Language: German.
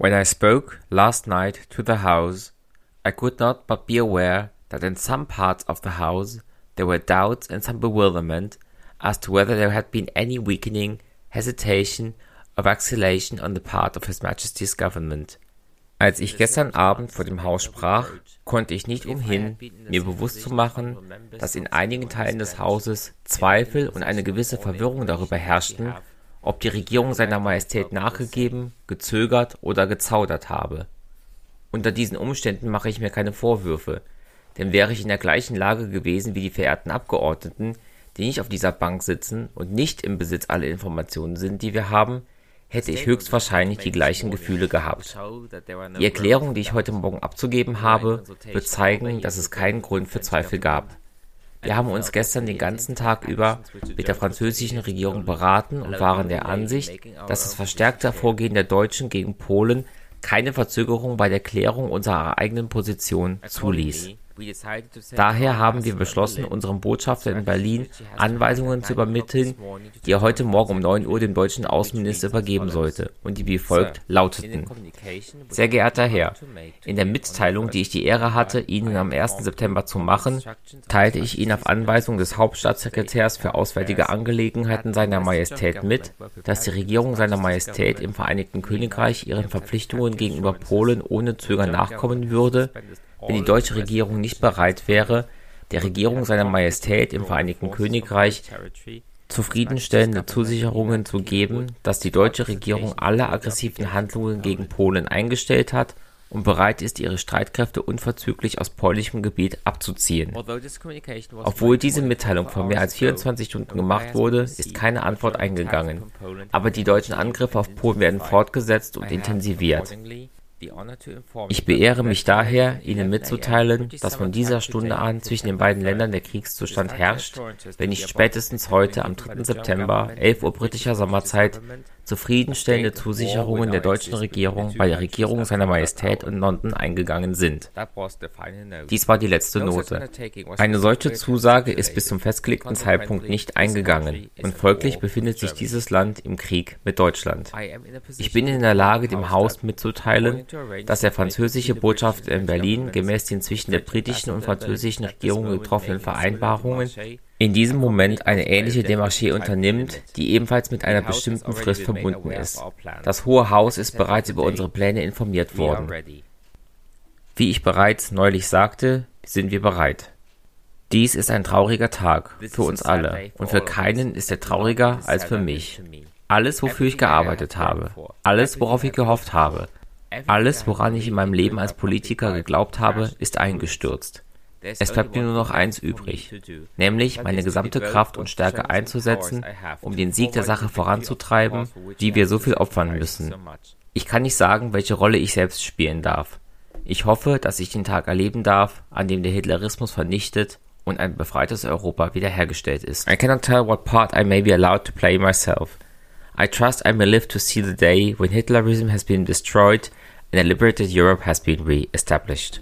When I spoke last night to the House, I could not but be aware that in some parts of the House there were doubts and some bewilderment as to whether there had been any weakening, hesitation, or vacillation on the part of His Majesty's Government. Als ich gestern Abend vor dem Haus sprach, konnte ich nicht umhin, mir bewusst zu machen, dass in einigen Teilen des Hauses Zweifel und eine gewisse Verwirrung darüber herrschten, ob die Regierung seiner Majestät nachgegeben, gezögert oder gezaudert habe. Unter diesen Umständen mache ich mir keine Vorwürfe, denn wäre ich in der gleichen Lage gewesen wie die verehrten Abgeordneten, die nicht auf dieser Bank sitzen und nicht im Besitz aller Informationen sind, die wir haben, hätte ich höchstwahrscheinlich die gleichen Gefühle gehabt. Die Erklärung, die ich heute Morgen abzugeben habe, wird zeigen, dass es keinen Grund für Zweifel gab. Wir haben uns gestern den ganzen Tag über mit der französischen Regierung beraten und waren der Ansicht, dass das verstärkte Vorgehen der Deutschen gegen Polen keine Verzögerung bei der Klärung unserer eigenen Position zuließ. Daher haben wir beschlossen, unserem Botschafter in Berlin Anweisungen zu übermitteln, die er heute Morgen um 9 Uhr dem deutschen Außenminister übergeben sollte und die wie folgt lauteten. Sehr geehrter Herr, in der Mitteilung, die ich die Ehre hatte, Ihnen am 1. September zu machen, teilte ich Ihnen auf Anweisung des Hauptstaatssekretärs für Auswärtige Angelegenheiten seiner Majestät mit, dass die Regierung seiner Majestät im Vereinigten Königreich ihren Verpflichtungen gegenüber Polen ohne Zögern nachkommen würde, wenn die deutsche Regierung nicht bereit wäre, der Regierung seiner Majestät im Vereinigten Königreich zufriedenstellende Zusicherungen zu geben, dass die deutsche Regierung alle aggressiven Handlungen gegen Polen eingestellt hat und bereit ist, ihre Streitkräfte unverzüglich aus polnischem Gebiet abzuziehen. Obwohl diese Mitteilung vor mehr als 24 Stunden gemacht wurde, ist keine Antwort eingegangen, aber die deutschen Angriffe auf Polen werden fortgesetzt und intensiviert. Ich beehre mich daher, Ihnen mitzuteilen, dass von dieser Stunde an zwischen den beiden Ländern der Kriegszustand herrscht, wenn nicht spätestens heute am 3. September, 11 Uhr britischer Sommerzeit, zufriedenstellende Zusicherungen der deutschen Regierung bei der Regierung seiner Majestät in London eingegangen sind. Dies war die letzte Note. Eine solche Zusage ist bis zum festgelegten Zeitpunkt nicht eingegangen. und folglich befindet sich dieses Land im Krieg mit Deutschland. Ich bin in der Lage, dem Haus mitzuteilen, dass der französische Botschafter in Berlin gemäß den zwischen der britischen und französischen Regierung getroffenen Vereinbarungen in diesem Moment eine ähnliche Demarche unternimmt, die ebenfalls mit einer bestimmten Frist verbunden ist. Das Hohe Haus ist bereits über unsere Pläne informiert worden. Wie ich bereits neulich sagte, sind wir bereit. Dies ist ein trauriger Tag für uns alle und für keinen ist er trauriger als für mich. Alles, wofür ich gearbeitet habe, alles, worauf ich gehofft habe, alles, woran ich in meinem Leben als Politiker geglaubt habe, ist eingestürzt. Es bleibt mir nur noch eins übrig, nämlich meine gesamte Kraft und Stärke einzusetzen, um den Sieg der Sache voranzutreiben, die wir so viel opfern müssen. Ich kann nicht sagen, welche Rolle ich selbst spielen darf. Ich hoffe, dass ich den Tag erleben darf, an dem der Hitlerismus vernichtet und ein befreites Europa wiederhergestellt ist. I cannot tell what part I may be allowed to play myself. I trust I may live to see the day when Hitlerism has been destroyed and a liberated Europe has been re-established.